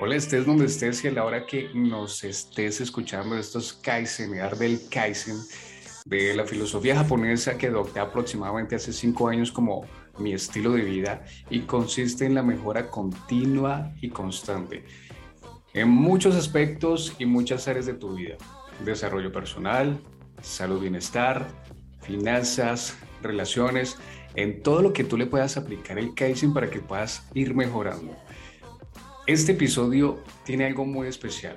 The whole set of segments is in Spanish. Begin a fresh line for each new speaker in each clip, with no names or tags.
Hola, estés donde estés y a la hora que nos estés escuchando estos Kaizen, del Kaizen, de la filosofía japonesa que adopté aproximadamente hace cinco años como mi estilo de vida y consiste en la mejora continua y constante en muchos aspectos y muchas áreas de tu vida. Desarrollo personal, salud, bienestar, finanzas, relaciones, en todo lo que tú le puedas aplicar el Kaizen para que puedas ir mejorando. Este episodio tiene algo muy especial.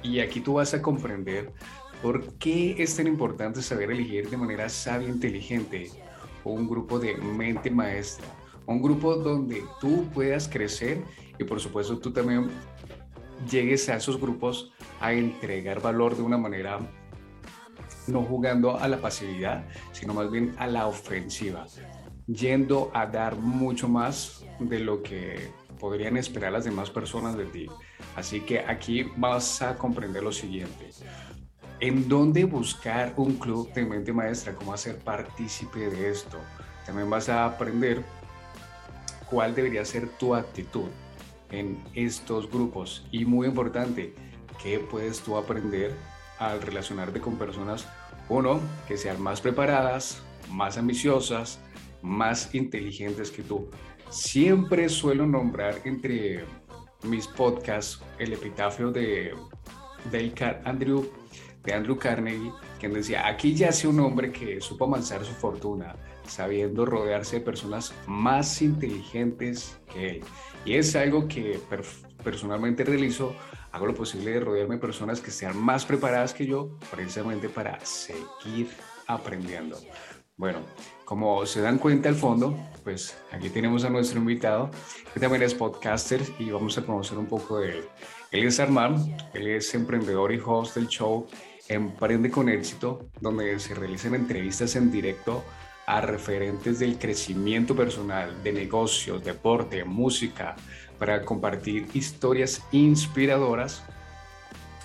Y aquí tú vas a comprender por qué es tan importante saber elegir de manera sabia e inteligente un grupo de mente maestra, un grupo donde tú puedas crecer y por supuesto tú también llegues a esos grupos a entregar valor de una manera no jugando a la pasividad, sino más bien a la ofensiva, yendo a dar mucho más de lo que podrían esperar las demás personas de ti. Así que aquí vas a comprender lo siguiente. ¿En dónde buscar un club de mente maestra? ¿Cómo hacer partícipe de esto? También vas a aprender cuál debería ser tu actitud en estos grupos. Y muy importante, ¿qué puedes tú aprender al relacionarte con personas, uno, que sean más preparadas, más ambiciosas, más inteligentes que tú? Siempre suelo nombrar entre mis podcasts el epitafio de, Andrew, Carnegie, quien decía, aquí yace un hombre que supo amansar su fortuna, sabiendo rodearse de personas más inteligentes que él. Y es algo que personalmente realizo, hago lo posible de rodearme de personas que sean más preparadas que yo, precisamente para seguir aprendiendo. Bueno, como se dan cuenta al fondo, pues aquí tenemos a nuestro invitado, que también es podcaster y vamos a conocer un poco de él. Él es Armand, él es emprendedor y host del show Emprende con éxito, donde se realizan entrevistas en directo a referentes del crecimiento personal, de negocios, deporte, música, para compartir historias inspiradoras,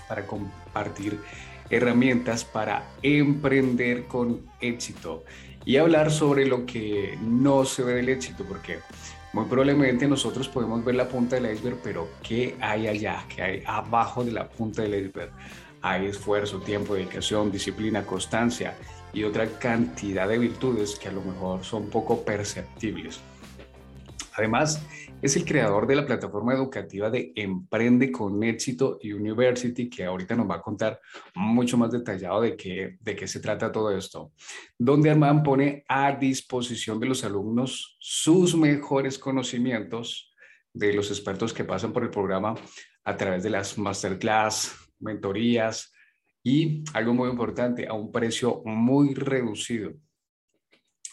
para compartir herramientas para emprender con éxito y hablar sobre lo que no se ve del éxito, porque muy probablemente nosotros podemos ver la punta del iceberg, pero ¿qué hay allá? ¿Qué hay abajo de la punta del iceberg? Hay esfuerzo, tiempo, dedicación, disciplina, constancia y otra cantidad de virtudes que a lo mejor son poco perceptibles. Además, es el creador de la plataforma educativa de Emprende con Éxito University, que ahorita nos va a contar mucho más detallado de qué, de qué se trata todo esto, donde Armand pone a disposición de los alumnos sus mejores conocimientos de los expertos que pasan por el programa a través de las masterclass, mentorías y algo muy importante, a un precio muy reducido.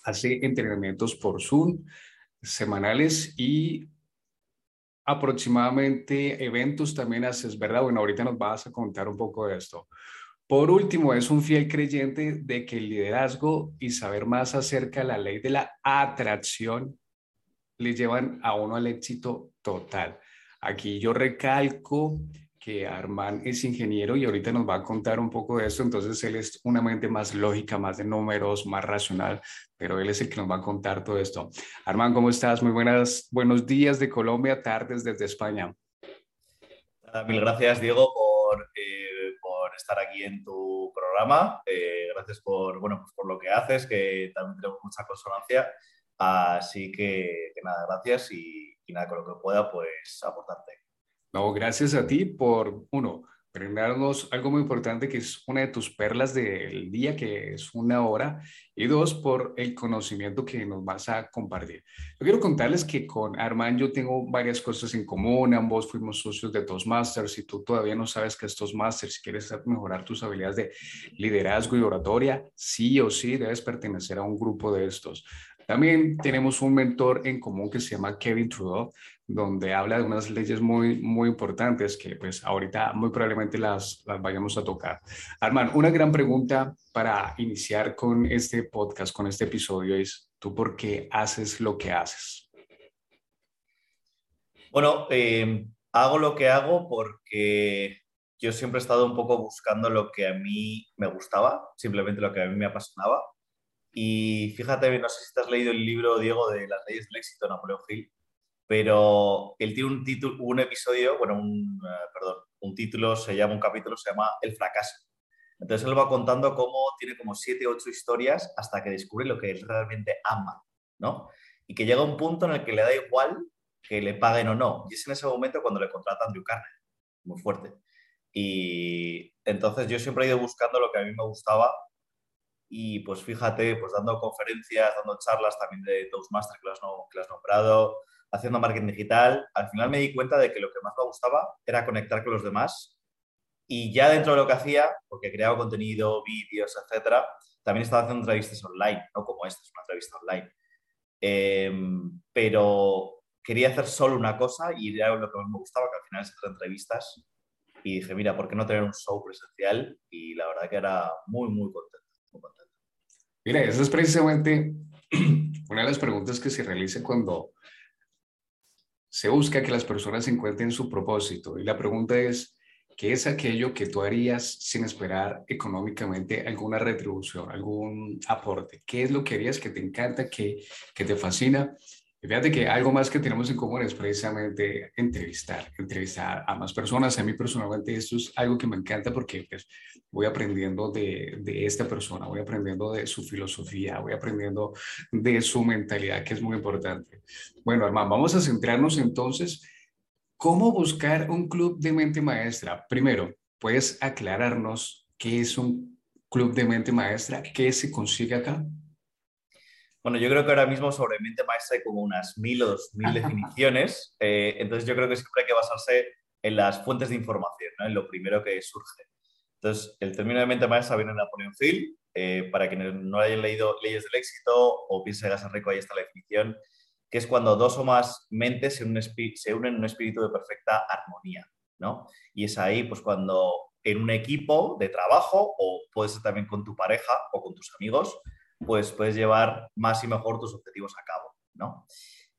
Hace entrenamientos por Zoom semanales y aproximadamente eventos también haces, ¿verdad? Bueno, ahorita nos vas a contar un poco de esto. Por último, es un fiel creyente de que el liderazgo y saber más acerca de la ley de la atracción le llevan a uno al éxito total. Aquí yo recalco que Armand es ingeniero y ahorita nos va a contar un poco de esto, entonces él es una mente más lógica, más de números, más racional, pero él es el que nos va a contar todo esto. Armand, ¿cómo estás? Muy buenas, buenos días de Colombia, tardes desde España.
Mil gracias, Diego, por, eh, por estar aquí en tu programa. Eh, gracias por, bueno, pues por lo que haces, que también tenemos mucha consonancia. Así que, que nada, gracias y, y nada, con lo que pueda, pues aportarte.
No, gracias a ti por, uno, brindarnos algo muy importante que es una de tus perlas del día, que es una hora, y dos, por el conocimiento que nos vas a compartir. Yo quiero contarles que con Armand yo tengo varias cosas en común, ambos fuimos socios de Toastmasters, y tú todavía no sabes qué es Toastmasters, si quieres mejorar tus habilidades de liderazgo y oratoria, sí o sí debes pertenecer a un grupo de estos. También tenemos un mentor en común que se llama Kevin Trudeau, donde habla de unas leyes muy, muy importantes que pues ahorita muy probablemente las, las vayamos a tocar. Armand, una gran pregunta para iniciar con este podcast, con este episodio es, ¿tú por qué haces lo que haces?
Bueno, eh, hago lo que hago porque yo siempre he estado un poco buscando lo que a mí me gustaba, simplemente lo que a mí me apasionaba. Y fíjate, no sé si has leído el libro, Diego, de las leyes del éxito Napoleón Hill pero él tiene un título, un episodio, bueno, un, eh, perdón, un título, se llama, un capítulo se llama El fracaso. Entonces él va contando cómo tiene como siete, ocho historias hasta que descubre lo que él realmente ama, ¿no? Y que llega un punto en el que le da igual que le paguen o no. Y es en ese momento cuando le contratan Andrew Carne, muy fuerte. Y entonces yo siempre he ido buscando lo que a mí me gustaba y pues fíjate, pues dando conferencias, dando charlas también de Toastmaster que que lo has nombrado, haciendo marketing digital, al final me di cuenta de que lo que más me gustaba era conectar con los demás y ya dentro de lo que hacía, porque creaba contenido, vídeos, etcétera, también estaba haciendo entrevistas online, no como esta, es una entrevista online. Em, pero quería hacer solo una cosa y era lo que más me gustaba, que al final es hacer entrevistas. Y dije, mira, ¿por qué no tener un show presencial? Y la verdad que era muy, muy contento. Muy contento.
Mira, esa es precisamente una de las preguntas que se realiza cuando se busca que las personas encuentren su propósito. Y la pregunta es, ¿Qué es aquello que tú harías sin esperar económicamente alguna retribución, algún aporte? ¿Qué es lo que harías que te encanta, que, que te fascina? Fíjate que algo más que tenemos en común es precisamente entrevistar, entrevistar a más personas. A mí personalmente esto es algo que me encanta porque pues, voy aprendiendo de, de esta persona, voy aprendiendo de su filosofía, voy aprendiendo de su mentalidad, que es muy importante. Bueno, Armando, vamos a centrarnos entonces ¿Cómo buscar un club de mente maestra? Primero, ¿puedes aclararnos qué es un club de mente maestra? ¿Qué se consigue acá?
Bueno, yo creo que ahora mismo sobre mente maestra hay como unas mil o dos mil definiciones. Eh, entonces yo creo que siempre hay que basarse en las fuentes de información, ¿no? en lo primero que surge. Entonces, el término de mente maestra viene de Napoleon Hill. Eh, para quienes no hayan leído Leyes del Éxito o piensen en Rico, ahí está la definición que es cuando dos o más mentes se unen, en un espíritu de perfecta armonía, ¿no? Y es ahí, pues, cuando en un equipo de trabajo, o puede ser también con tu pareja o con tus amigos, pues puedes llevar más y mejor tus objetivos a cabo, ¿no?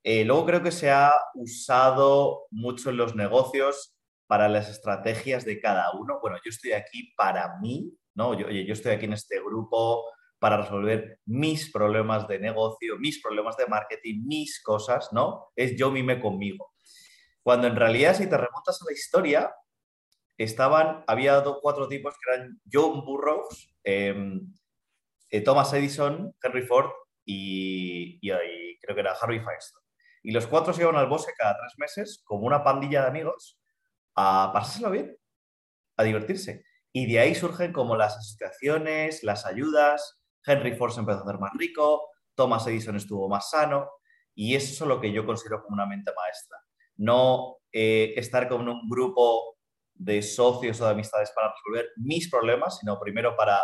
Eh, luego creo que se ha usado mucho en los negocios para las estrategias de cada uno. Bueno, yo estoy aquí para mí, ¿no? Yo, yo estoy aquí en este grupo para resolver mis problemas de negocio, mis problemas de marketing, mis cosas, ¿no? Es yo mime conmigo. Cuando en realidad, si te remontas a la historia, estaban, había cuatro tipos que eran John Burroughs, em, eh, Thomas Edison, Henry Ford y, creo que era Harvey Firestone. Y los cuatro se iban al bosque cada tres meses como una pandilla de amigos a pasárselo bien, a divertirse. Y de ahí surgen como las asociaciones, las ayudas, Henry Ford se empezó a hacer más rico, Thomas Edison estuvo más sano y eso es lo que yo considero como una mente maestra. No eh, estar con un grupo de socios o de amistades para resolver mis problemas, sino primero para,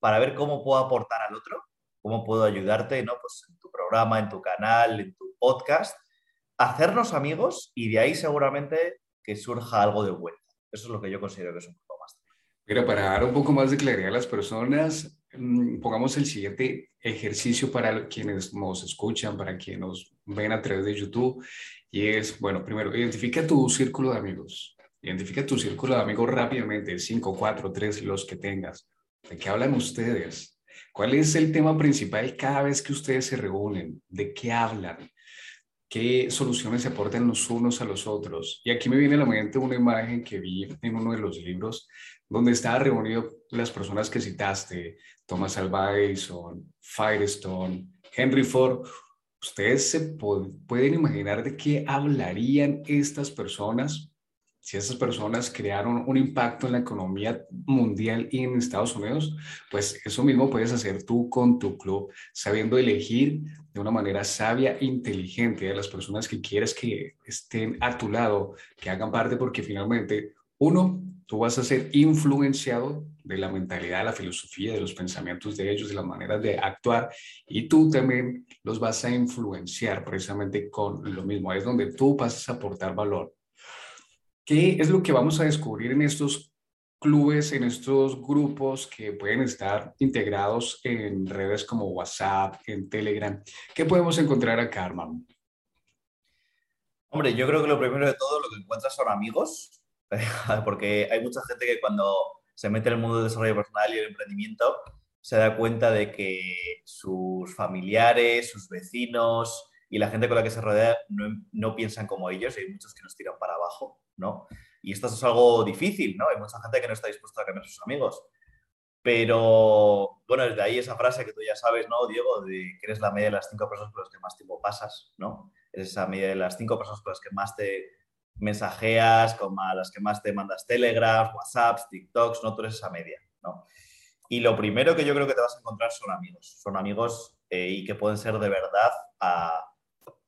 para ver cómo puedo aportar al otro, cómo puedo ayudarte ¿no? pues en tu programa, en tu canal, en tu podcast, hacernos amigos y de ahí seguramente que surja algo de vuelta. Eso es lo que yo considero que es un grupo maestra.
Pero para dar un poco más de claridad a las personas, Mm, pongamos el siguiente ejercicio para quienes nos escuchan, para quienes nos ven a través de YouTube, y es, bueno, primero, identifica tu círculo de amigos. Identifica tu círculo de amigos rápidamente, 5, 4, 3, los que tengas. ¿De qué hablan ustedes? ¿Cuál es el tema principal cada vez que ustedes se reúnen? ¿De qué hablan? ¿Qué soluciones se aportan los unos a los otros? Y aquí me viene a la mente una imagen que vi en uno de los libros donde estaba reunido las personas que citaste, Thomas Alva Edison, Firestone, Henry Ford. ¿Ustedes se pueden imaginar de qué hablarían estas personas si esas personas crearon un impacto en la economía mundial y en Estados Unidos? Pues eso mismo puedes hacer tú con tu club, sabiendo elegir de una manera sabia, inteligente a las personas que quieres que estén a tu lado, que hagan parte, porque finalmente, uno, tú vas a ser influenciado de la mentalidad, de la filosofía, de los pensamientos de ellos, de las maneras de actuar, y tú también los vas a influenciar precisamente con lo mismo. Es donde tú vas a aportar valor. ¿Qué es lo que vamos a descubrir en estos clubes, en estos grupos que pueden estar integrados en redes como WhatsApp, en Telegram? ¿Qué podemos encontrar acá, Armando?
Hombre, yo creo que lo primero de todo, lo que encuentras son amigos, porque hay mucha gente que cuando se mete en el mundo del desarrollo personal y el emprendimiento se da cuenta de que sus familiares, sus vecinos, y la gente con la que se rodea no, no piensan como ellos y hay muchos que nos tiran para abajo, ¿no? Y esto es algo difícil, ¿no? Hay mucha gente que no está dispuesta a cambiar sus amigos. Pero, bueno, desde ahí esa frase que tú ya sabes, ¿no, Diego? De que eres la media de las cinco personas con las que más tiempo pasas, ¿no? Eres esa media de las cinco personas con las que más te mensajeas, con las que más te mandas telegrams, whatsapps, tiktoks, ¿no? Tú eres esa media, ¿no? Y lo primero que yo creo que te vas a encontrar son amigos. Son amigos eh, y que pueden ser de verdad a,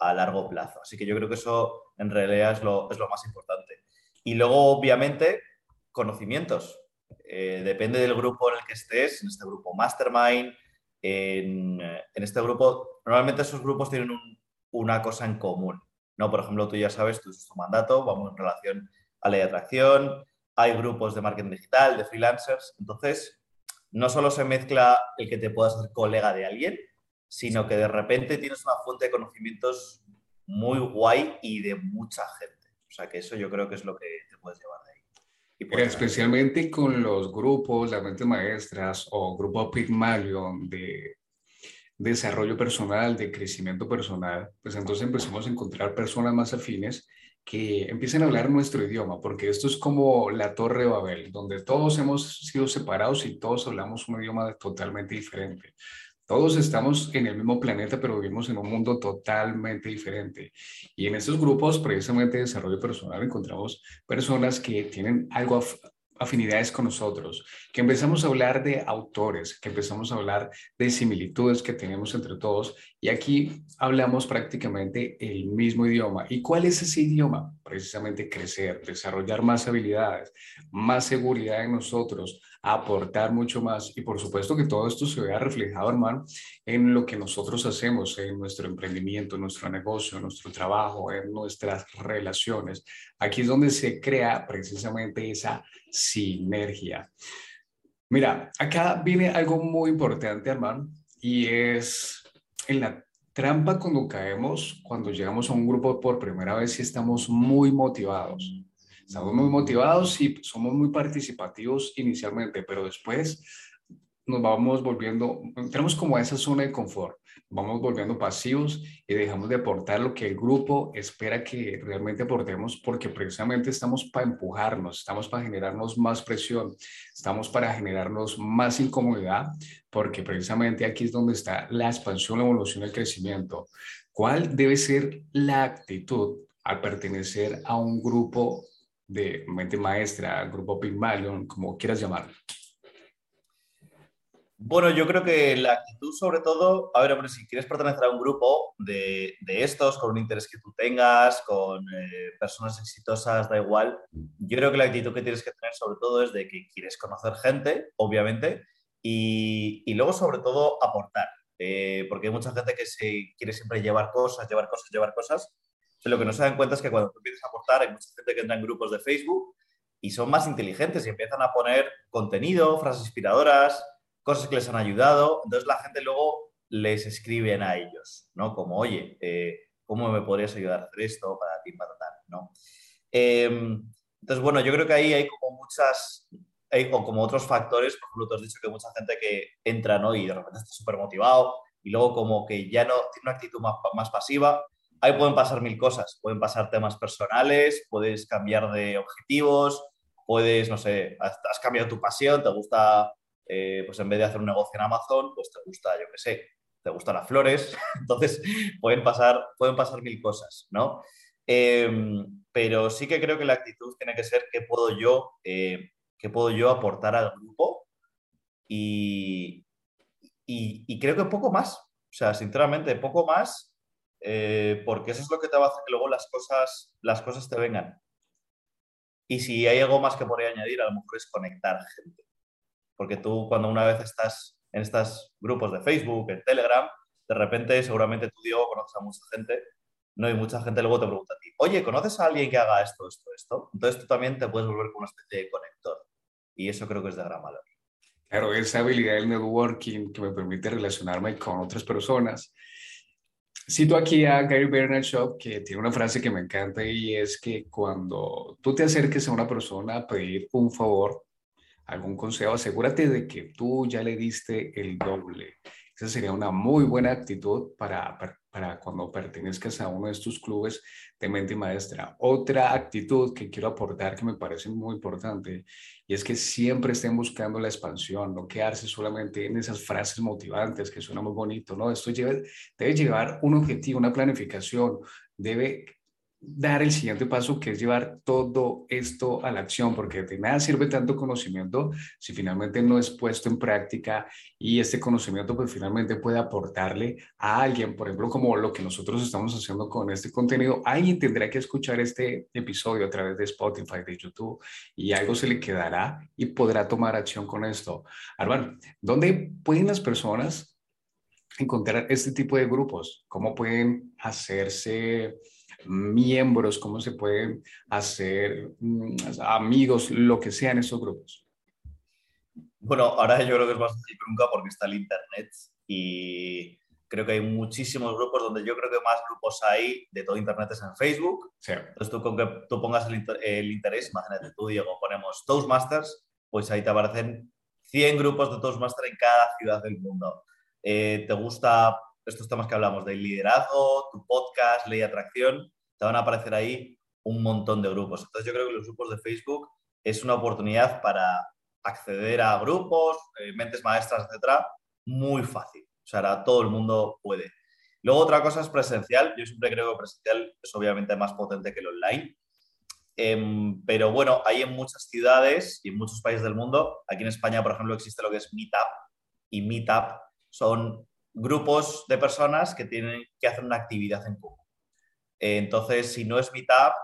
a, largo plazo. Así que yo creo que eso en realidad es lo, es lo más importante. Y luego, obviamente, conocimientos. Eh, depende del grupo en el que estés, en este grupo Mastermind, en, en este grupo, normalmente esos grupos tienen una cosa en común. ¿no? Por ejemplo, tú ya sabes, tú es tu mandato, vamos en relación a la atracción, hay grupos de marketing digital, de freelancers, entonces no solo se mezcla el que te puedas ser colega de alguien, sino que de repente tienes una fuente de conocimientos muy guay y de mucha gente. O sea que eso yo creo que es lo que te puedes llevar de ahí.
Especialmente con los grupos, las mentes maestras o grupo Pygmalion de desarrollo personal, de crecimiento personal, pues entonces empezamos a encontrar personas más afines que empiecen a hablar nuestro idioma, porque esto es como la Torre de Babel, donde todos hemos sido separados y todos hablamos un idioma totalmente diferente. Todos estamos en el mismo planeta, pero vivimos en un mundo totalmente diferente. Y en estos grupos, precisamente de desarrollo personal, encontramos personas que tienen algo afinidades con nosotros, que empezamos a hablar de autores, que empezamos a hablar de similitudes que tenemos entre todos y aquí hablamos prácticamente el mismo idioma. ¿Y cuál es ese idioma? Precisamente crecer, desarrollar más habilidades, más seguridad en nosotros, aportar mucho más y por supuesto que todo esto se vea reflejado, hermano, en lo que nosotros hacemos, en nuestro emprendimiento, en nuestro negocio, en nuestro trabajo, en nuestras relaciones. Aquí es donde se crea precisamente esa sinergia. Mira, acá viene algo muy importante, hermano, y es en la trampa cuando caemos, cuando llegamos a un grupo por primera vez y estamos muy motivados. Estamos muy motivados y somos muy participativos inicialmente, pero después nos vamos volviendo, tenemos como esa zona de confort, vamos volviendo pasivos y dejamos de aportar lo que el grupo espera que realmente aportemos porque precisamente estamos para empujarnos, estamos para generarnos más presión, estamos para generarnos más incomodidad porque precisamente aquí es donde está la expansión, la evolución, el crecimiento. ¿Cuál debe ser la actitud al pertenecer a un grupo de mente maestra, grupo Pygmalion, como quieras llamarlo?
Bueno, yo creo que la actitud sobre todo, a ver, si quieres pertenecer a un grupo de, estos, con un interés que tú tengas, con eh, personas exitosas, da igual, yo creo que la actitud que tienes que tener sobre todo es de que quieres conocer gente, obviamente, y, luego sobre todo aportar, eh, porque hay mucha gente que se quiere siempre llevar cosas, llevar cosas, llevar cosas, lo que no se dan cuenta es que cuando tú empiezas a aportar, hay mucha gente que entra en grupos de Facebook y son más inteligentes y empiezan a poner contenido, frases inspiradoras, cosas que les han ayudado. Entonces la gente luego les escriben a ellos, ¿no? Como, oye, eh, ¿cómo me podrías ayudar a hacer esto para ti, para tal, ¿no? Em, entonces, bueno, yo creo que ahí hay como muchas, o como otros factores, por ejemplo, tú has dicho que mucha gente que entra, ¿no? Y de repente está súper motivado y luego como que ya no tiene una actitud más, más pasiva ahí pueden pasar mil cosas. Pueden pasar temas personales, puedes cambiar de objetivos, puedes, no sé, has, cambiado tu pasión, te gusta, eh, pues en vez de hacer un negocio en Amazon, pues te gusta, yo qué sé, te gustan las flores. Entonces, pueden pasar, pueden pasar mil cosas, ¿no? Em, pero sí que creo que la actitud tiene que ser qué puedo yo, eh, qué puedo yo aportar al grupo y, y, creo que poco más. O sea, sinceramente, poco más eh, porque eso es lo que te va a hacer que luego las cosas, las cosas te vengan. Y si hay algo más que podría añadir, a lo mejor es conectar gente. Porque tú cuando una vez estás en estos grupos de Facebook, en Telegram, de repente seguramente tú, Diego, conoces a mucha gente, ¿no? Y mucha gente luego te pregunta a ti, oye, ¿conoces a alguien que haga esto, esto, esto? Entonces tú también te puedes volver como una especie de conector. Y eso creo que es de gran valor.
Claro, esa habilidad del networking que me permite relacionarme con otras personas Cito aquí a Gary Vaynerchuk que tiene una frase que me encanta y es que cuando tú te acerques a una persona a pedir un favor, algún consejo, asegúrate de que tú ya le diste el doble. Esa sería una muy buena actitud para para cuando pertenezcas a uno de estos clubes de mente maestra. Otra actitud que quiero aportar que me parece muy importante y es que siempre estén buscando la expansión, no quedarse solamente en esas frases motivantes que suena muy bonito, ¿no? Esto debe llevar un objetivo, una planificación, debe dar el siguiente paso, que es llevar todo esto a la acción, porque de nada sirve tanto conocimiento si finalmente no es puesto en práctica y este conocimiento pues finalmente puede aportarle a alguien, por ejemplo, como lo que nosotros estamos haciendo con este contenido, alguien tendrá que escuchar este episodio a través de Spotify, de YouTube, y algo se le quedará y podrá tomar acción con esto. Armando, ¿dónde pueden las personas encontrar este tipo de grupos? ¿Cómo pueden hacerse miembros, cómo se pueden hacer mm, amigos, lo que sea en esos grupos?
Bueno, ahora yo creo que es más fácil que nunca porque está el Internet y creo que hay muchísimos grupos donde yo creo que más grupos hay de todo Internet es en Facebook. Entonces tú con que tú pongas el, interés, imagínate tú, Diego, ponemos Toastmasters, pues ahí te aparecen 100 grupos de Toastmasters en cada ciudad del mundo. Eh, ¿Te gusta estos temas que hablamos del liderazgo, tu podcast, ley de atracción, te van a aparecer ahí un montón de grupos. Entonces yo creo que los grupos de Facebook es una oportunidad para acceder a grupos, eh, mentes maestras, etcétera, muy fácil. O sea, todo el mundo puede. Luego otra cosa es presencial. Yo siempre creo que presencial es obviamente más potente que el online. Em, pero bueno, hay en muchas ciudades y en muchos países del mundo. Aquí en España, por ejemplo, existe lo que es Meetup. Y Meetup son grupos de personas que tienen que hacer una actividad en común. Entonces, si no es Meetup,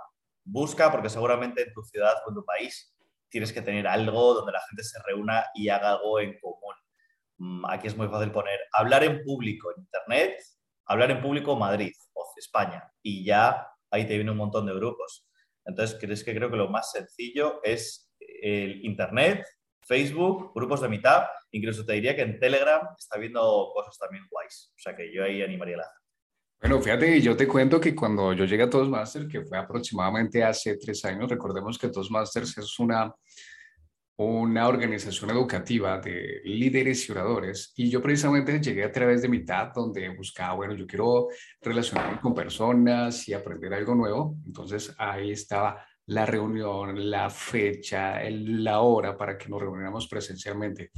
busca, porque seguramente en tu ciudad o en tu país tienes que tener algo donde la gente se reúna y haga algo en común. Mm, aquí es muy fácil poner hablar en público en Internet, hablar en público Madrid o España, y ya ahí te viene un montón de grupos. Entonces, ¿crees que creo que lo más sencillo es el Internet, Facebook, grupos de Meetup, incluso te diría que en Telegram está viendo cosas también guays. O sea que yo ahí animaría la gente.
Bueno, fíjate, yo te cuento que cuando yo llegué a Toastmasters, que fue aproximadamente hace tres años, recordemos que Toastmasters es una, una organización educativa de líderes y oradores, y yo precisamente llegué a través de Meetup, donde buscaba, bueno, yo quiero relacionarme con personas y aprender algo nuevo, entonces ahí estaba la reunión, la fecha, la hora para que nos reuniéramos presencialmente.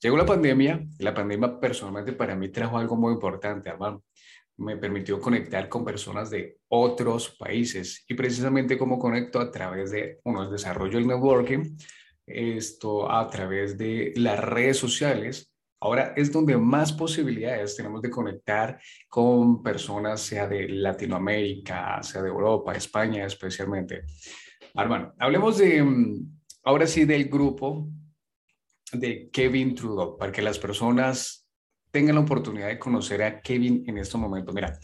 Llegó la pandemia, la pandemia personalmente para mí trajo algo muy importante, hermano. Me permitió conectar con personas de otros países y precisamente como conecto a través de, uno, el desarrollo del networking, esto a través de las redes sociales, Ahora es donde más posibilidades tenemos de conectar con personas, sea de Latinoamérica, sea de Europa, España especialmente. Armando, hablemos de, mm, ahora sí, del grupo de Kevin Trudeau, para que las personas tengan la oportunidad de conocer a Kevin en este momento. Mira,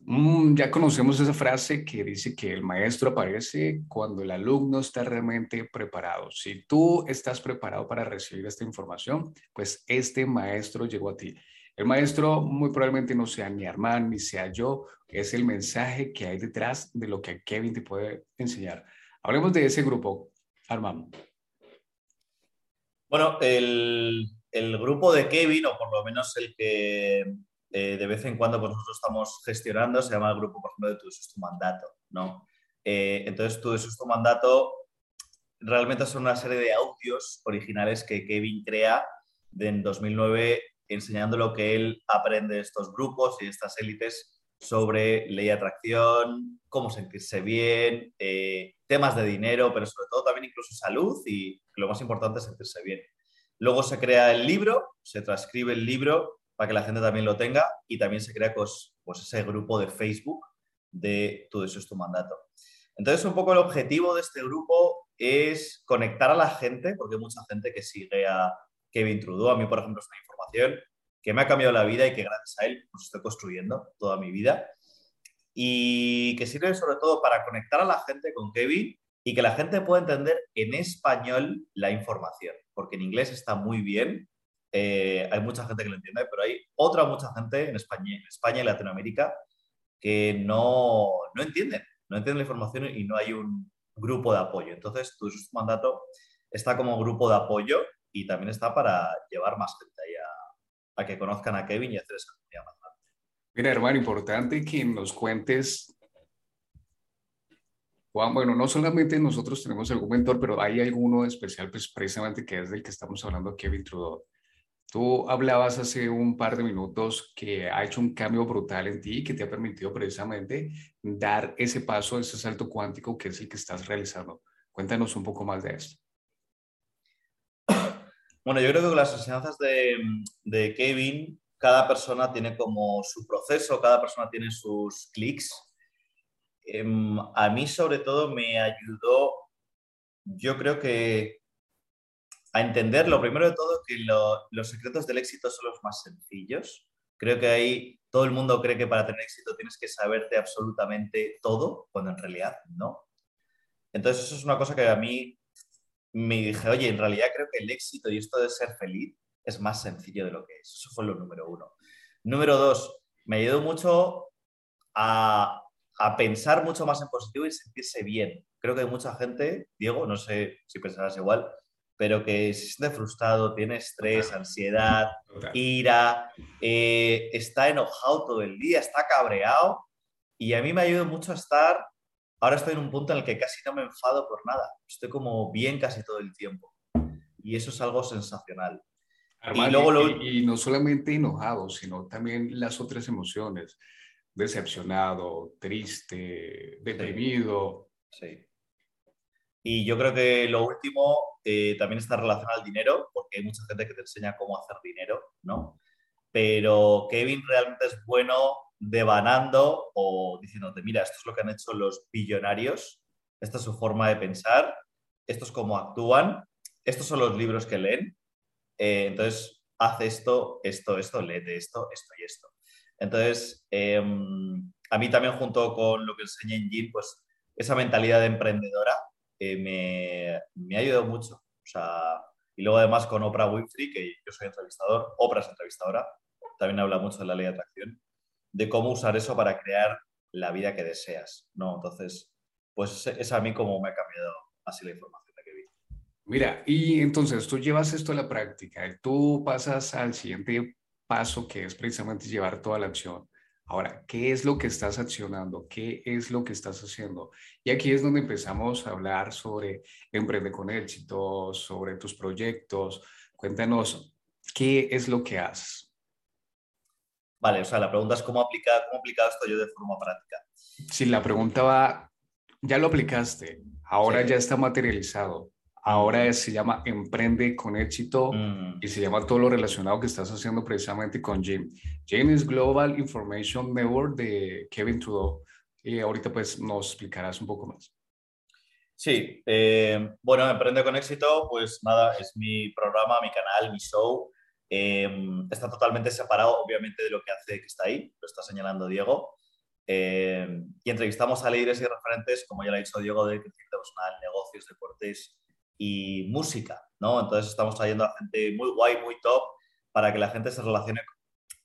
mm, ya conocemos esa frase que dice que el maestro aparece cuando el alumno está realmente preparado. Si tú estás preparado para recibir esta información, pues este maestro llegó a ti. El maestro muy probablemente no sea ni Armand ni sea yo, es el mensaje que hay detrás de lo que Kevin te puede enseñar. Hablemos de ese grupo, Armando.
Bueno, el, grupo de Kevin, o por lo menos el que eh, de vez en cuando pues, nosotros estamos gestionando, se llama el grupo, por ejemplo, de Tu es tu mandato, ¿no? Eh, entonces, Tu es tu mandato realmente son una serie de audios originales que Kevin crea en 2009 enseñando lo que él aprende de estos grupos y estas élites sobre ley de atracción, cómo sentirse bien, eh, temas de dinero, pero sobre todo también incluso salud y lo más importante es sentirse bien. Luego se crea el libro, se transcribe el libro para que la gente también lo tenga y también se crea pues, pues ese grupo de Facebook de todo eso es tu mandato. Entonces, un poco el objetivo de este grupo es conectar a la gente, porque hay mucha gente que sigue a Kevin Trudeau. A mí, por ejemplo, es una información que me ha cambiado la vida y que gracias a él pues, estoy construyendo toda mi vida. Y que sirve sobre todo para conectar a la gente con Kevin y que la gente pueda entender en español la información, porque en inglés está muy bien, eh, hay mucha gente que lo entiende, pero hay otra mucha gente en España, en España y Latinoamérica que no, no entienden, no entienden la información y no hay un grupo de apoyo. Entonces, tu mandato está como grupo de apoyo y también está para llevar más gente ahí a, que conozcan a Kevin y hacer esa comunidad más grande.
Mira, hermano, importante que nos cuentes, Juan, bueno, no solamente nosotros tenemos algún mentor, pero hay alguno especial, pues precisamente que es del que estamos hablando, Kevin Trudeau. Tú hablabas hace un par de minutos que ha hecho un cambio brutal en ti que te ha permitido precisamente dar ese paso, ese salto cuántico que es el que estás realizando. Cuéntanos un poco más de esto.
Bueno, yo creo que las enseñanzas de, de Kevin cada persona tiene como su proceso, cada persona tiene sus clics. Em, a mí sobre todo me ayudó, yo creo que a entender lo primero de todo que los secretos del éxito son los más sencillos. Creo que ahí todo el mundo cree que para tener éxito tienes que saberte absolutamente todo, cuando en realidad no. Entonces eso es una cosa que a mí me dije, oye, en realidad creo que el éxito y esto de ser feliz es más sencillo de lo que es. Eso fue lo número uno. Número dos, me ayudó mucho a, pensar mucho más en positivo y sentirse bien. Creo que hay mucha gente, Diego, no sé si pensarás igual, pero que se siente frustrado, tiene estrés, ansiedad, ira, eh, está enojado todo el día, está cabreado. Y a mí me ayudó mucho a estar, ahora estoy en un punto en el que casi no me enfado por nada, estoy como bien casi todo el tiempo. Y eso es algo sensacional
y, no solamente enojado, sino también las otras emociones, decepcionado, triste, deprimido.
Sí. Y yo creo que lo último eh, también está relacionado al dinero, porque hay mucha gente que te enseña cómo hacer dinero, ¿no? Pero Kevin realmente es bueno devanando o diciéndote, mira, esto es lo que han hecho los billonarios, esta es su forma de pensar, esto es cómo actúan, estos son los libros que leen, eh, entonces, haz esto, esto, esto, de esto, esto y esto. Entonces, em, a mí también junto con lo que enseña en pues esa mentalidad de emprendedora eh, me, me, ha ayudado mucho. O sea, y luego además con Oprah Winfrey, que yo soy entrevistador, Oprah es entrevistadora, también habla mucho de la ley de atracción, de cómo usar eso para crear la vida que deseas, ¿no? Entonces, pues es a mí como me ha cambiado así la información.
Mira, y entonces tú llevas esto a la práctica, tú pasas al siguiente paso que es precisamente llevar toda la acción. Ahora, ¿qué es lo que estás accionando? ¿Qué es lo que estás haciendo? Y aquí es donde empezamos a hablar sobre Emprende con éxito, sobre tus proyectos. Cuéntanos, ¿qué es lo que haces?
Vale, o sea, la pregunta es cómo aplicar, cómo aplicar esto yo de forma práctica.
Sí, la pregunta va, ya lo aplicaste, ahora ya está materializado. Ahora se llama Emprende con éxito mm. y se llama todo lo relacionado que estás haciendo precisamente con Jim. Jim es Global Information Network de Kevin Trudeau. Y ahorita pues nos explicarás un poco más.
Sí, eh, bueno, Emprende con éxito, pues nada, es mi programa, mi canal, mi show. Eh, está totalmente separado, obviamente, de lo que hace que está ahí, lo está señalando Diego. Eh, y entrevistamos a líderes y referentes, como ya lo ha dicho Diego, de personal, negocios, deportes, y música, ¿no? Entonces estamos trayendo a gente muy guay, muy top, para que la gente se relacione,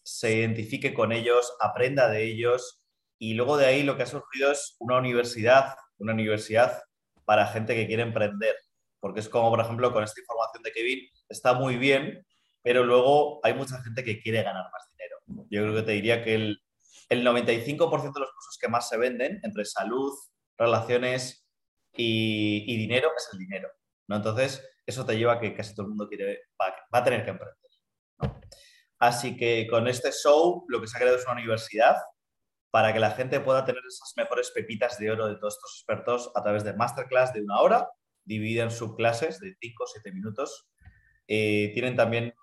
se identifique con ellos, aprenda de ellos y luego de ahí lo que ha surgido es una universidad, una universidad para gente que quiere emprender, porque es como, por ejemplo, con esta información de Kevin, está muy bien, pero luego hay mucha gente que quiere ganar más dinero. Yo creo que te diría que el, el 95% de los cursos que más se venden entre salud, relaciones y, y dinero es el dinero. ¿no? Entonces, eso te lleva a que casi todo el mundo quiere, va, a tener que emprender. Así que con este show lo que se ha creado es una universidad para que la gente pueda tener esas mejores pepitas de oro de todos estos expertos a través de masterclass de una hora, dividida en subclases de 5 o 7 minutos. Eh, tienen también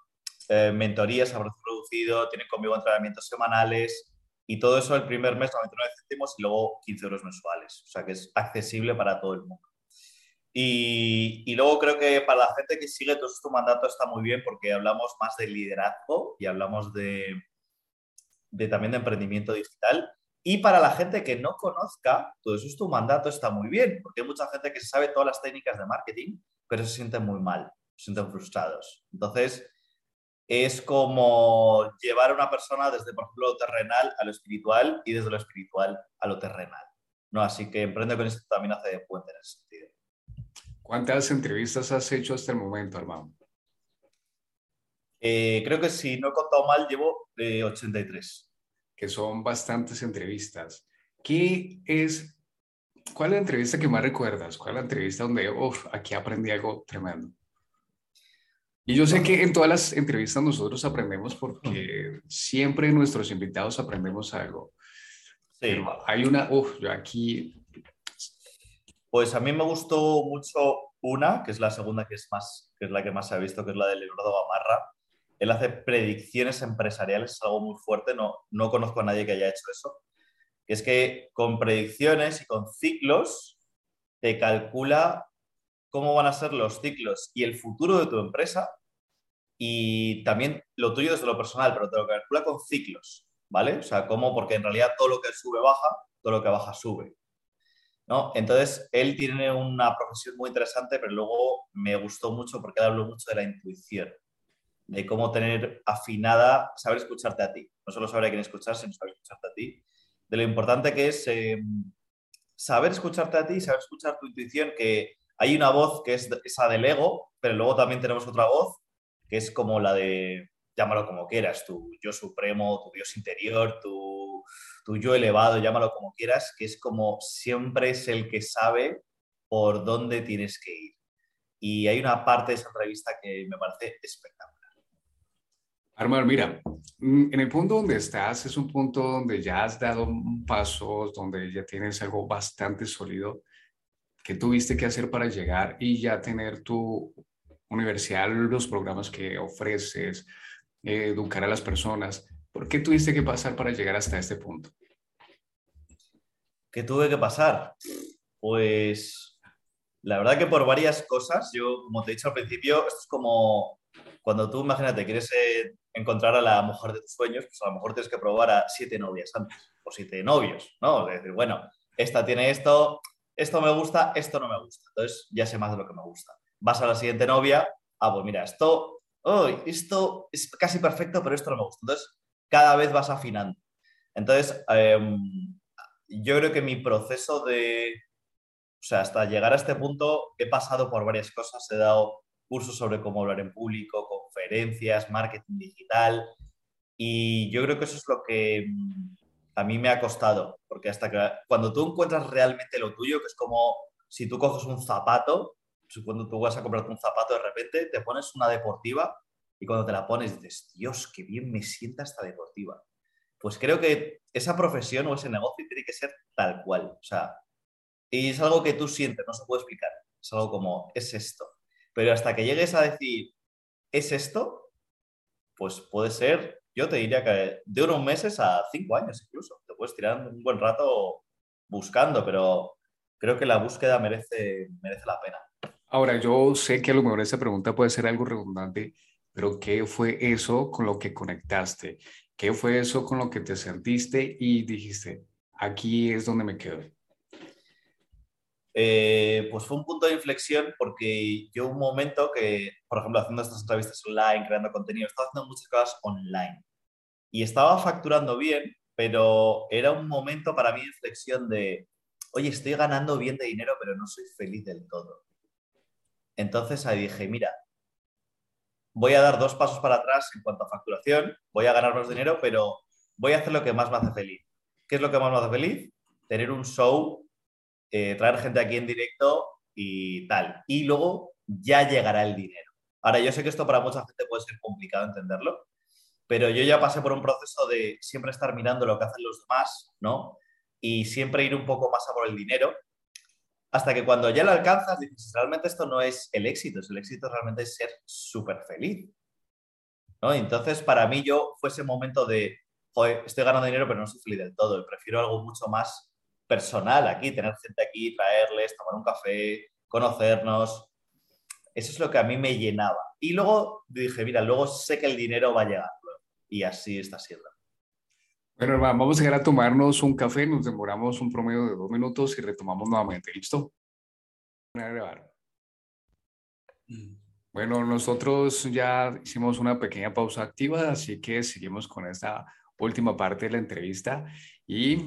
eh, mentorías a precio producido, tienen conmigo entrenamientos semanales y todo eso el primer mes 99 céntimos y luego 15 euros mensuales. O sea que es accesible para todo el mundo. Y, luego creo que para la gente que sigue todo tu mandato está muy bien porque hablamos más de liderazgo y hablamos de, de, también de emprendimiento digital. Y para la gente que no conozca, todo eso es tu mandato está muy bien, porque hay mucha gente que sabe todas las técnicas de marketing, pero se sienten muy mal, se sienten frustrados. Entonces, es como llevar a una persona desde, por ejemplo, lo terrenal a lo espiritual y desde lo espiritual a lo terrenal. ¿no? Así que Emprende con esto también hace de puente en ese sentido.
¿Cuántas entrevistas has hecho hasta el momento, hermano?
Eh, creo que si no he contado mal, llevo 83.
que son bastantes entrevistas. ¿Qué es, cuál es la entrevista que más recuerdas? ¿Cuál es la entrevista donde, uff, aquí aprendí algo tremendo? Y yo sé que en todas las entrevistas nosotros aprendemos porque siempre nuestros invitados aprendemos algo. Sí. hay una, uff, yo aquí...
Pues a mí me gustó mucho una, que es la segunda, que es, más, que es la que más se ha visto, que es la de Leonardo Gamarra. Él hace predicciones empresariales, es algo muy fuerte, no, no conozco a nadie que haya hecho eso. Que es que con predicciones y con ciclos te calcula cómo van a ser los ciclos y el futuro de tu empresa y también lo tuyo desde lo personal, pero te lo calcula con ciclos, ¿vale? O sea, cómo, porque en realidad todo lo que sube baja, todo lo que baja sube. ¿no? Entonces, él tiene una profesión muy interesante, pero luego me gustó mucho porque él habló mucho de la intuición, de cómo tener afinada, saber escucharte a ti. No solo saber a quién escuchar, sino saber escucharte a ti. De lo importante que es eh, saber escucharte a ti, saber escuchar tu intuición, que hay una voz que es esa del ego, pero luego también tenemos otra voz que es como la de, llámalo como quieras, tu yo supremo, tu Dios interior, tu, tu yo elevado, llámalo como quieras, que es como siempre es el que sabe por dónde tienes que ir. Y hay una parte de esa entrevista que me parece espectacular.
Armar, mira, mm, en el punto donde estás es un punto donde ya has dado pasos, donde ya tienes algo bastante sólido que tuviste que hacer para llegar y ya tener tu universidad, los programas que ofreces, educar a las personas. ¿Por qué tuviste que pasar para llegar hasta este punto?
¿Qué tuve que pasar? Pues la verdad que por varias cosas, yo como te he dicho al principio, esto es como cuando tú, imagínate, quieres eh, encontrar a la mujer de tus sueños, pues a lo mejor tienes que probar a siete novias antes, o siete novios, ¿no? Es decir, bueno, esta tiene esto, esto me gusta, esto no me gusta. Entonces ya sé más de lo que me gusta vas a la siguiente novia, ah, pues mira, esto, oh, esto es casi perfecto, pero esto no me gusta. Entonces, cada vez vas afinando. Entonces, em, yo creo que mi proceso de, o sea, hasta llegar a este punto, he pasado por varias cosas, he dado cursos sobre cómo hablar en público, conferencias, marketing digital, y yo creo que eso es lo que a mí me ha costado, porque hasta que cuando tú encuentras realmente lo tuyo, que es como si tú coges un zapato cuando tú vas a comprarte un zapato, de repente te pones una deportiva y cuando te la pones dices, Dios, qué bien me sienta esta deportiva. Pues creo que esa profesión o ese negocio tiene que ser tal cual. O sea, y es algo que tú sientes, no se puede explicar. Es algo como, es esto. Pero hasta que llegues a decir, es esto, pues puede ser, yo te diría que de unos meses a cinco años incluso. Te puedes tirar un buen rato buscando, pero creo que la búsqueda merece, merece la pena.
Ahora, yo sé que a lo mejor esta pregunta puede ser algo redundante, pero ¿qué fue eso con lo que conectaste? ¿Qué fue eso con lo que te sentiste y dijiste, aquí es donde me quedo?
Eh, pues fue un punto de inflexión porque yo un momento que, por ejemplo, haciendo estas entrevistas online, creando contenido, estaba haciendo muchas cosas online y estaba facturando bien, pero era un momento para mí de inflexión de, oye, estoy ganando bien de dinero, pero no soy feliz del todo. Entonces ahí dije, mira, voy a dar dos pasos para atrás en cuanto a facturación, voy a ganar más dinero, pero voy a hacer lo que más me hace feliz. ¿Qué es lo que más me hace feliz? Tener un show, eh, traer gente aquí en directo y tal. Y luego ya llegará el dinero. Ahora, yo sé que esto para mucha gente puede ser complicado entenderlo, pero yo ya pasé por un proceso de siempre estar mirando lo que hacen los demás, ¿no? Y siempre ir un poco más a por el dinero hasta que cuando ya lo alcanzas, dices, realmente esto no es el éxito, el éxito realmente es ser súper feliz. ¿no? Entonces, para mí yo fue ese momento de, joder, estoy ganando dinero, pero no soy feliz del todo. prefiero algo mucho más personal aquí, tener gente aquí, traerles, tomar un café, conocernos. Eso es lo que a mí me llenaba. Y luego dije, mira, luego sé que el dinero va a llegar. Y así está siendo.
Bueno, hermano, vamos a llegar a tomarnos un café, nos demoramos un promedio de dos minutos y retomamos nuevamente. ¿Listo? Bueno, nosotros ya hicimos una pequeña pausa activa, así que seguimos con esta última parte de la entrevista y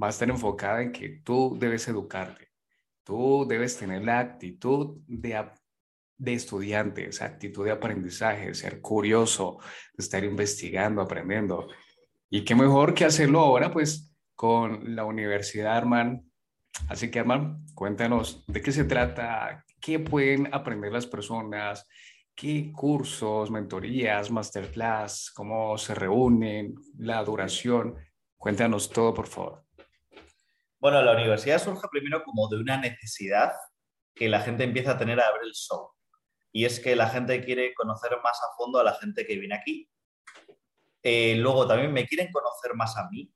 va a estar enfocada en que tú debes educarte, tú debes tener la actitud de, de estudiante, esa actitud de aprendizaje, ser curioso, estar investigando, aprendiendo Y qué mejor que hacerlo ahora, pues, con la Universidad Arman. Así que, Arman, cuéntanos de qué se trata, qué pueden aprender las personas, qué cursos, mentorías, masterclass, cómo se reúnen, la duración. Cuéntanos todo, por favor.
Bueno, la universidad surge primero como de una necesidad que la gente empieza a tener a ver el show. Y es que la gente quiere conocer más a fondo a la gente que viene aquí. Eh, luego también me quieren conocer más a mí.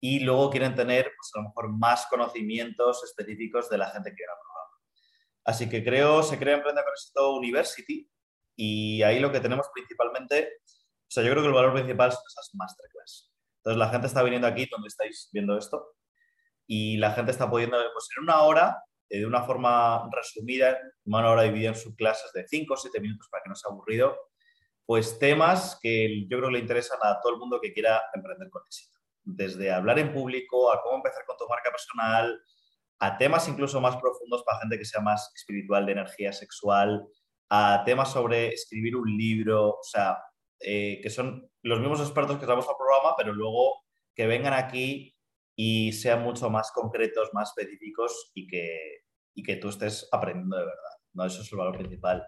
Y luego quieren tener, pues, a lo mejor, más conocimientos específicos de la gente que viene al programa. Así que creo, se crea Emprende con University. Y ahí lo que tenemos principalmente, o sea, yo creo que el valor principal son esas masterclass. Entonces la gente está viniendo aquí donde estáis viendo esto y la gente está pudiendo, pues en una hora, eh, de una forma resumida, una hora dividida en subclases de 5 o 7 minutos para que no sea aburrido, pues temas que yo creo que le interesan a todo el mundo que quiera emprender con éxito. Desde hablar en público, a cómo empezar con tu marca personal, a temas incluso más profundos para gente que sea más espiritual, de energía sexual, a temas sobre escribir un libro, o sea, eh, que son los mismos expertos que estamos al programa, pero luego que vengan aquí y sean mucho más concretos, más específicos y que, y que tú estés aprendiendo de verdad. ¿no? Eso es el valor principal.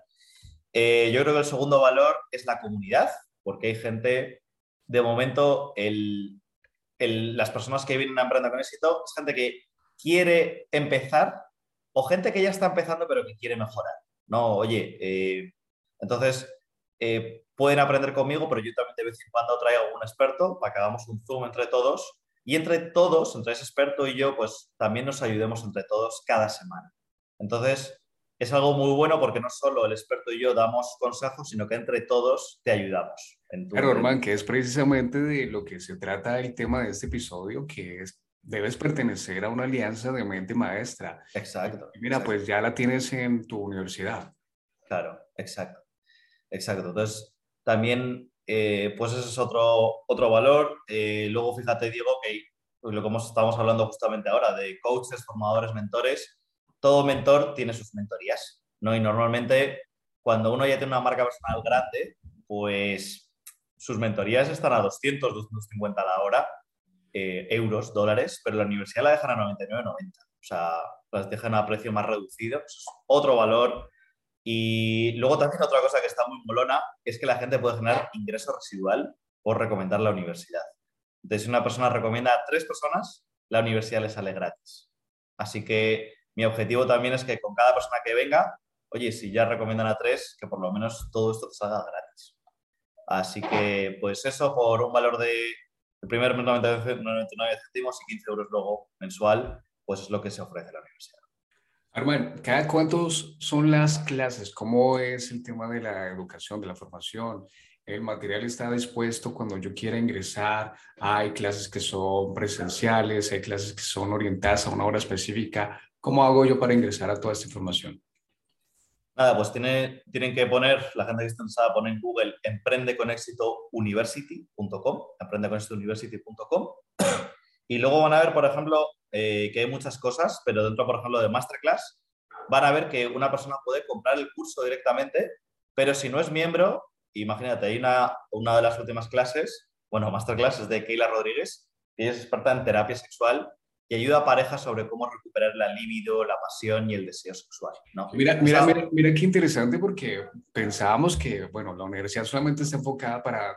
Eh, yo creo que el segundo valor es la comunidad, porque hay gente, de momento, el, las personas que vienen a Emprenda con éxito es gente que quiere empezar o gente que ya está empezando pero que quiere mejorar. No, oye, eh, entonces eh, pueden aprender conmigo, pero yo también de vez en cuando traigo un experto para que hagamos un zoom entre todos y entre todos, entre ese experto y yo, pues también nos ayudemos entre todos cada semana. Entonces, es algo muy bueno porque no solo el experto y yo damos consejos, sino que entre todos te ayudamos.
Claro, Norman, que es precisamente de lo que se trata el tema de este episodio, que es debes pertenecer a una alianza de mente maestra.
Exacto.
mira, pues ya la tienes en tu universidad.
Claro, exacto. Exacto. Entonces, también eh, pues ese es otro, otro valor. Eh, luego fíjate, Diego, que lo que estamos hablando justamente ahora, de coaches, formadores, mentores, todo mentor tiene sus mentorías, ¿no? Y normalmente cuando uno ya tiene una marca personal grande, pues sus mentorías están a 200, 250 a la hora, eh, euros, dólares, pero la universidad la dejan a 99,90. O sea, las dejan a precio más reducido. es otro valor y luego también otra cosa que está muy molona es que la gente puede generar ingreso residual por recomendar la universidad. Entonces, si una persona recomienda a tres personas, la universidad le sale gratis. Así que mi objetivo también es que con cada persona que venga, oye, si ya recomiendan a tres, que por lo menos todo esto te salga gratis. Así que, pues eso, por un valor de, el primer 99 céntimos y 15 euros luego mensual, pues es lo que se ofrece la universidad.
Armand, ¿cada cuántos son las clases? ¿Cómo es el tema de la educación, de la formación? ¿El material está dispuesto cuando yo quiera ingresar? ¿Hay clases que son presenciales? ¿Hay clases que son orientadas a una hora específica? ¿Cómo hago yo para ingresar a toda esta información?
Nada, pues tiene, tienen que poner, la gente que está interesada, poner en Google emprendeconexitouniversity.com, emprendeconexitouniversity.com, y luego van a ver, por ejemplo, eh, que hay muchas cosas, pero dentro, por ejemplo, de Masterclass, van a ver que una persona puede comprar el curso directamente, pero si no es miembro, imagínate, hay una, una de las últimas clases, bueno, Masterclass es de Keila Rodríguez, que ella es experta en terapia sexual y ayuda a parejas sobre cómo recuperar la libido, la pasión y el deseo sexual. ¿no?
Mira, mira, mira, mira, qué interesante porque pensábamos que, bueno, la universidad solamente está enfocada para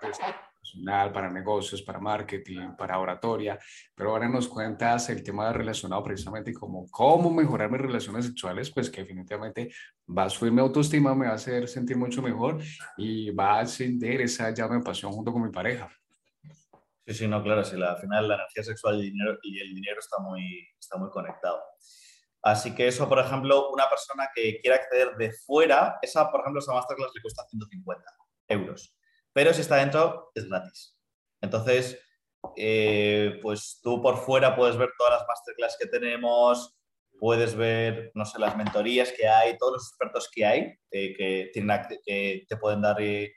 pues, para negocios, para marketing, para oratoria, pero ahora nos cuentas el tema relacionado precisamente como cómo mejorar mis relaciones sexuales, pues que definitivamente va a subir mi autoestima, me va a hacer sentir mucho mejor y va a encender esa llama de pasión junto con mi pareja.
Sí, sí, no, claro, si al final la energía sexual y el dinero, y el dinero está, muy, está muy conectado. Así que eso, por ejemplo, una persona que quiera acceder de fuera, esa, por ejemplo, esa masterclass le cuesta 150 euros pero si está dentro es gratis. Entonces, eh, pues tú por fuera puedes ver todas las masterclass que tenemos, puedes ver, no sé, las mentorías que hay, todos los expertos que hay, eh, que, tienen, que te pueden dar, eh,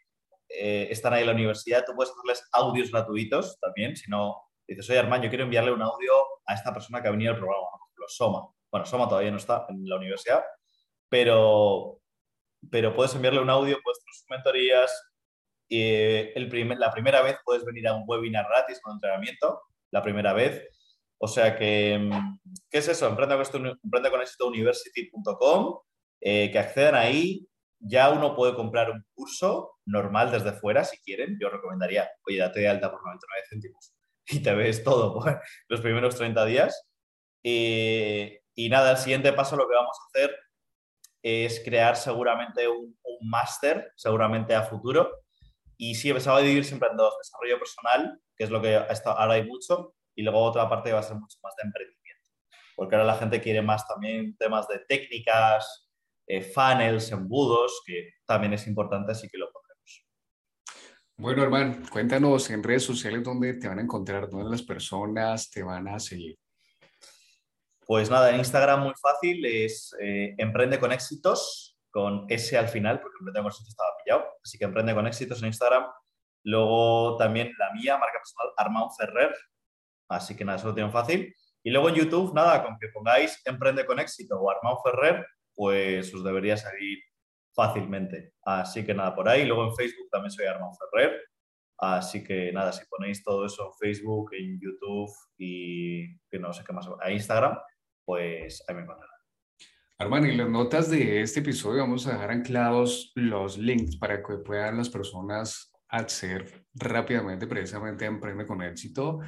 están ahí en la universidad, tú puedes hacerles audios gratuitos también, si no, dices, oye Armando, yo quiero enviarle un audio a esta persona que ha venido al programa, por Soma. Bueno, Soma todavía no está en la universidad, pero, pero puedes enviarle un audio, puedes tener sus mentorías, eh, el la primera vez puedes venir a un webinar gratis con entrenamiento, la primera vez. O sea que, mm, ¿qué es eso? Emprende con éxito university.com, eh, que accedan ahí. Ya uno puede comprar un curso normal desde fuera si quieren. Yo recomendaría, oye, date de alta por 99 céntimos y te ves todo los primeros 30 días. Eh, y nada, el siguiente paso lo que vamos a hacer es crear seguramente un, un máster, seguramente a futuro, y sí, va a dividir siempre en dos, desarrollo personal, que es lo que ahora hay mucho, y luego otra parte va a ser mucho más de emprendimiento, porque ahora la gente quiere más también temas de técnicas, eh, funnels, embudos, que también es importante, así que lo pondremos.
Bueno, hermano, cuéntanos en redes sociales dónde te van a encontrar, dónde las personas te van a seguir.
Pues nada, en Instagram muy fácil, es eh, Emprende con Éxitos, con S al final, porque Emprende con Éxitos estaba pillado. Así que Emprende con Éxitos en Instagram. Luego también la mía, marca personal, Armand Ferrer. Así que nada, eso lo tienen fácil. Y luego en YouTube, nada, con que pongáis Emprende con Éxito o Armand Ferrer, pues os debería salir fácilmente. Así que nada, por ahí. Luego en Facebook también soy Armand Ferrer. Así que nada, si ponéis todo eso en Facebook, en YouTube y que no sé qué más, a Instagram, pues ahí me encontrarán.
Armando, en las notas de este episodio vamos a dejar anclados los links para que puedan las personas acceder rápidamente precisamente a Emprende con Éxito,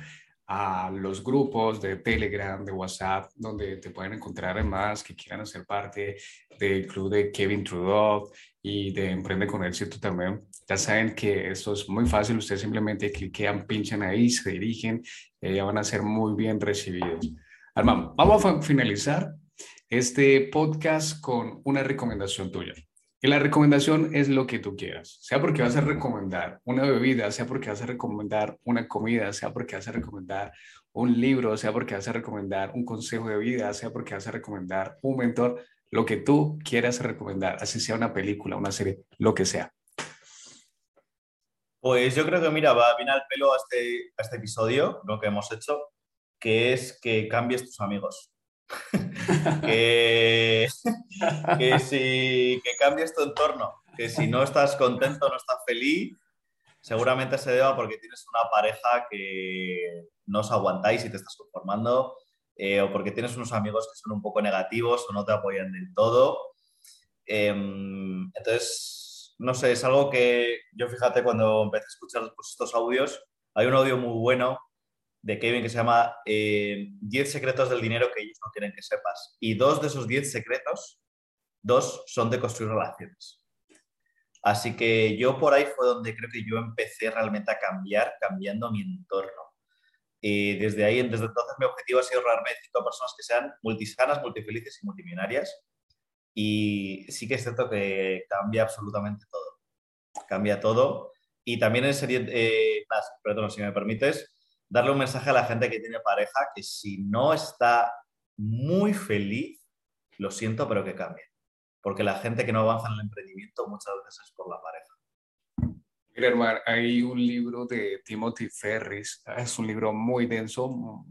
a los grupos de Telegram, de WhatsApp, donde te pueden encontrar además que quieran hacer parte del club de Kevin Trudeau y de Emprende con Éxito también. Ya saben que esto es muy fácil, ustedes simplemente cliquean, pinchan ahí, se dirigen y ya van a ser muy bien recibidos. Armando, vamos a finalizar este podcast con una recomendación tuya. Y la recomendación es lo que tú quieras, sea porque vas a recomendar una bebida, sea porque vas a recomendar una comida, sea porque vas a recomendar un libro, sea porque vas a recomendar un consejo de vida, sea porque vas a recomendar un mentor, lo que tú quieras recomendar, así sea una película, una serie, lo que sea.
Pues yo creo que, mira, va bien al pelo a este, este episodio, lo que hemos hecho, que es que cambies tus amigos. que, que, si, que cambies tu entorno, que si no estás contento, no estás feliz, seguramente se deba porque tienes una pareja que no os aguantáis y te estás conformando, eh, o porque tienes unos amigos que son un poco negativos o no te apoyan del todo. Em, entonces, no sé, es algo que yo fíjate cuando empecé a escuchar pues, estos audios, hay un audio muy bueno de Kevin que se llama 10 eh, secretos del dinero que ellos no quieren que sepas. Y dos de esos 10 secretos, dos son de construir relaciones. Así que yo por ahí fue donde creo que yo empecé realmente a cambiar, cambiando mi entorno. Y desde ahí, desde entonces, mi objetivo ha sido rodearme de personas que sean multisanas, multifelices y multimillonarias. Y sí que es cierto que cambia absolutamente todo. Cambia todo. Y también en serie, eh, perdón, si me permites, darle un mensaje a la gente que tiene pareja que si no está muy feliz, lo siento, pero que cambie. Porque la gente que no avanza en el emprendimiento muchas veces es por la pareja.
Mira, hermano, hay un libro de Timothy Ferris, es un libro muy denso,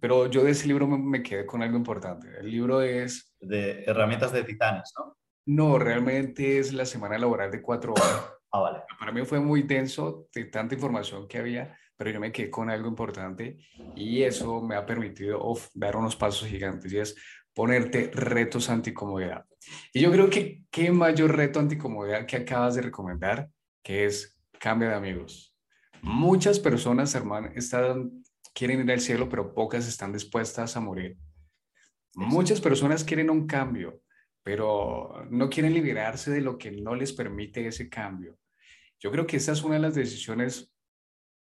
pero yo de ese libro me, quedé con algo importante. El libro es...
De herramientas de titanes, ¿no?
No, realmente es la semana laboral de cuatro horas.
ah, vale.
Para mí fue muy denso de tanta información que había pero yo me quedé con algo importante y eso me ha permitido dar unos pasos gigantes y es ponerte retos anticomodidad. Y yo creo que qué mayor reto anticomodidad que acabas de recomendar, que es cambio de amigos. Muchas personas, hermano, están, quieren ir al cielo, pero pocas están dispuestas a morir. Muchas personas quieren un cambio, pero no quieren liberarse de lo que no les permite ese cambio. Yo creo que esta es una de las decisiones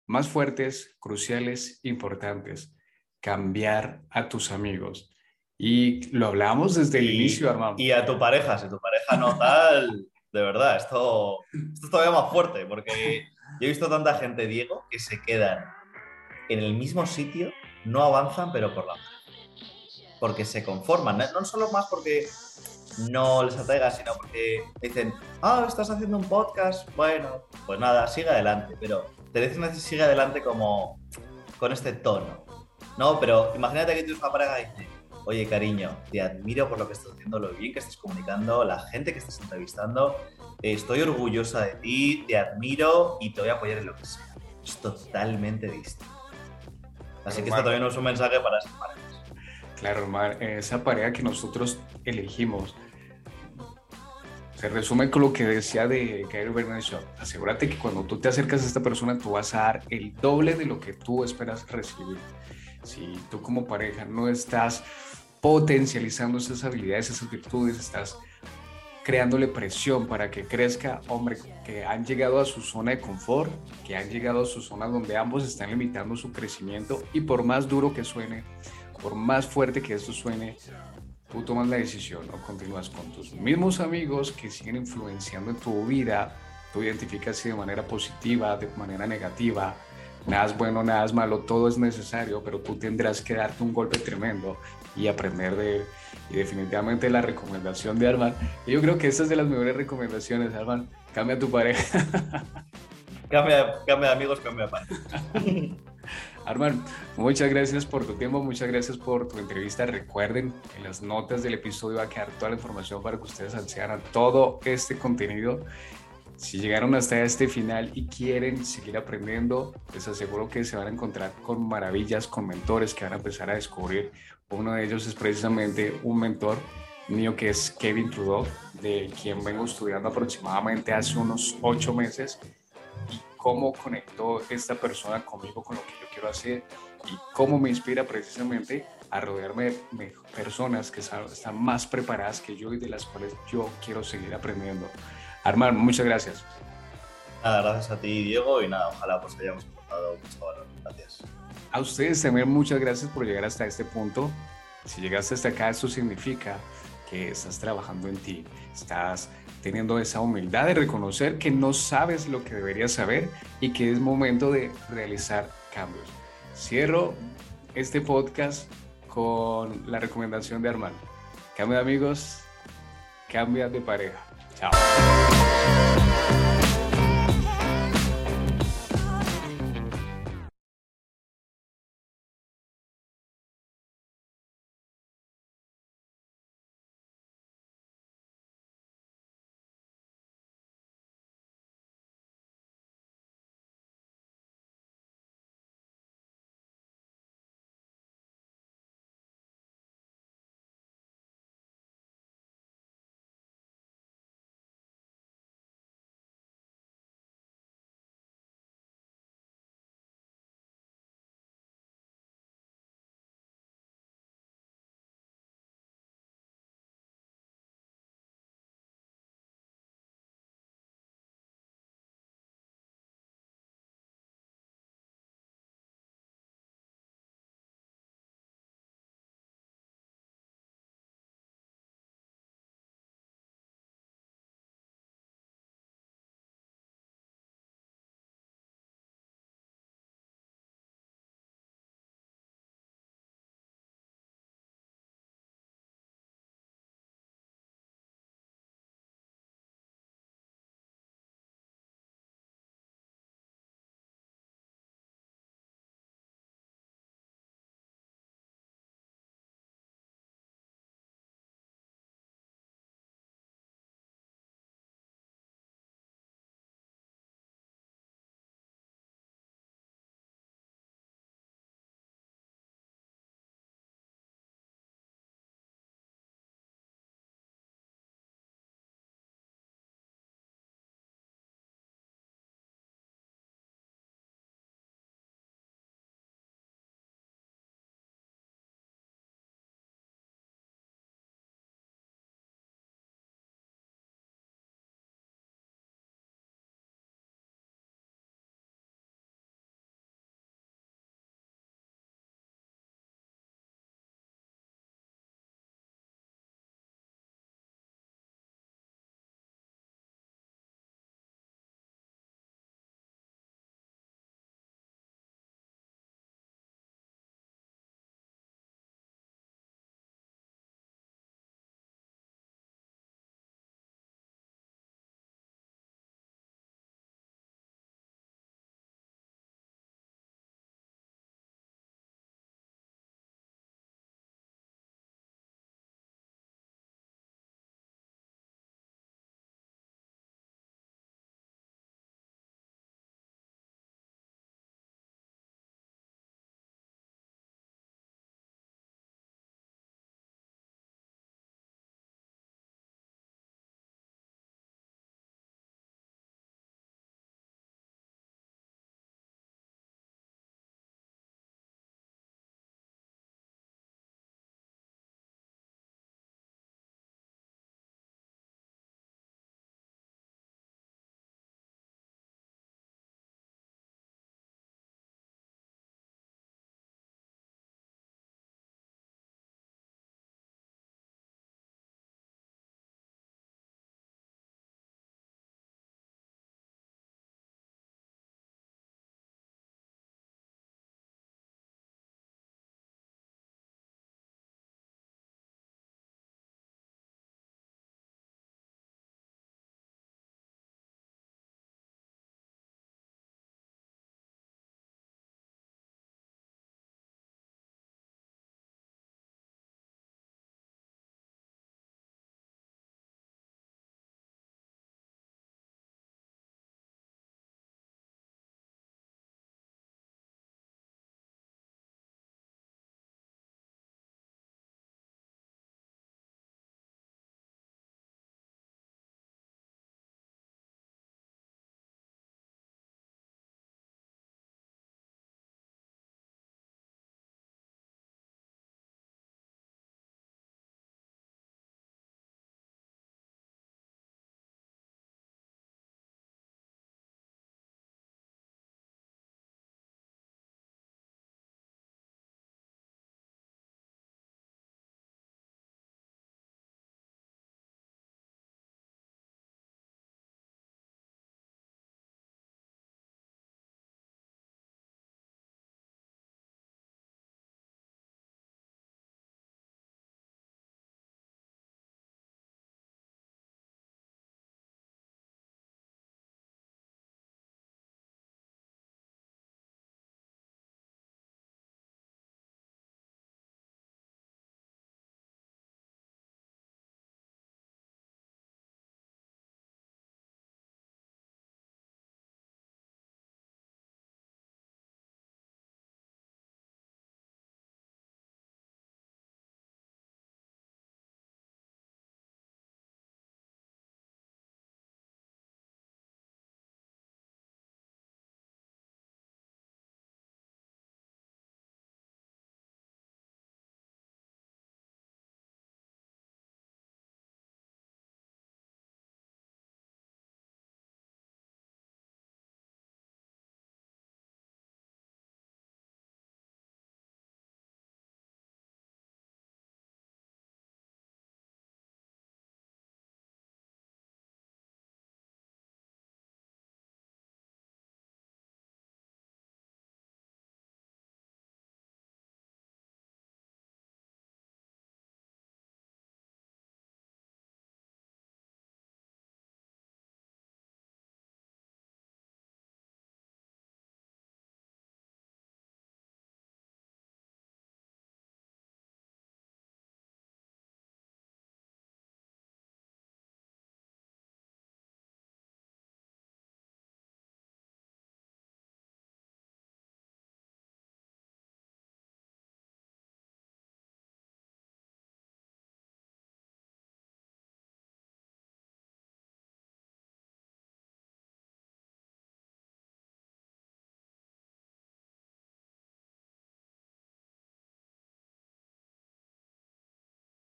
más fuertes, cruciales, importantes. Cambiar a tus amigos. Y lo hablamos desde el inicio, Armando.
Y a tu pareja, si tu pareja no tal, de verdad, esto, esto es todavía más fuerte, porque yo he visto tanta gente, Diego, que se quedan en el mismo sitio, no avanzan, pero por la porque se conforman, no solo más porque no les atraiga, sino porque dicen, ah, estás haciendo un podcast, bueno, pues nada, sigue adelante, pero te dicen que sigue adelante como con este tono. No, pero imagínate que tienes una pareja y dice, oye cariño, te admiro por lo que estás haciendo, lo bien que estás comunicando, la gente que estás entrevistando, estoy orgullosa de ti, te admiro y te voy a apoyar en lo que sea. Es totalmente distinto. Así que esto también es un mensaje para esas parejas.
Claro, Omar, esa pareja que nosotros elegimos se resume con lo que decía de Gary Vaynerchuk. Asegúrate que cuando tú te acercas a esta persona, tú vas a dar el doble de lo que tú esperas recibir. Si tú como pareja no estás potencializando esas habilidades, esas virtudes, estás creándole presión para que crezca, hombre, que han llegado a su zona de confort, que han llegado a su zona donde ambos están limitando su crecimiento y por más duro que suene, por más fuerte que esto suene, tú tomas la decisión o continúas con tus mismos amigos que siguen influenciando en tu vida, tú identificas si de manera positiva, de manera negativa, nada es bueno, nada es malo, todo es necesario, pero tú tendrás que darte un golpe tremendo y aprender de él. Y definitivamente la recomendación de Arman, yo creo que esta es de las mejores recomendaciones, Arman, cambia tu pareja.
cambia, cambia de amigos, cambia de pareja.
Arman, muchas gracias por tu tiempo, muchas gracias por tu entrevista. Recuerden, en las notas del episodio va a quedar toda la información para que ustedes accedan a todo este contenido. Si llegaron hasta este final y quieren seguir aprendiendo, les aseguro que se van a encontrar con maravillas, con mentores que van a empezar a descubrir. Uno de ellos es precisamente un mentor mío que es Kevin Trudeau, de quien vengo estudiando aproximadamente hace unos ocho meses cómo conectó esta persona conmigo con lo que yo quiero hacer y cómo me inspira precisamente a rodearme de personas que están más preparadas que yo y de las cuales yo quiero seguir aprendiendo. Armand, muchas gracias.
Nada, gracias a ti, Diego, y nada, ojalá pues hayamos aportado mucho valor. Gracias.
A ustedes también muchas gracias por llegar hasta este punto. Si llegaste hasta acá, eso significa que estás trabajando en ti, estás teniendo esa humildad de reconocer que no sabes lo que deberías saber y que es momento de realizar cambios. Cierro este podcast con la recomendación de Armando. Cambia de amigos, cambia de pareja. Chao.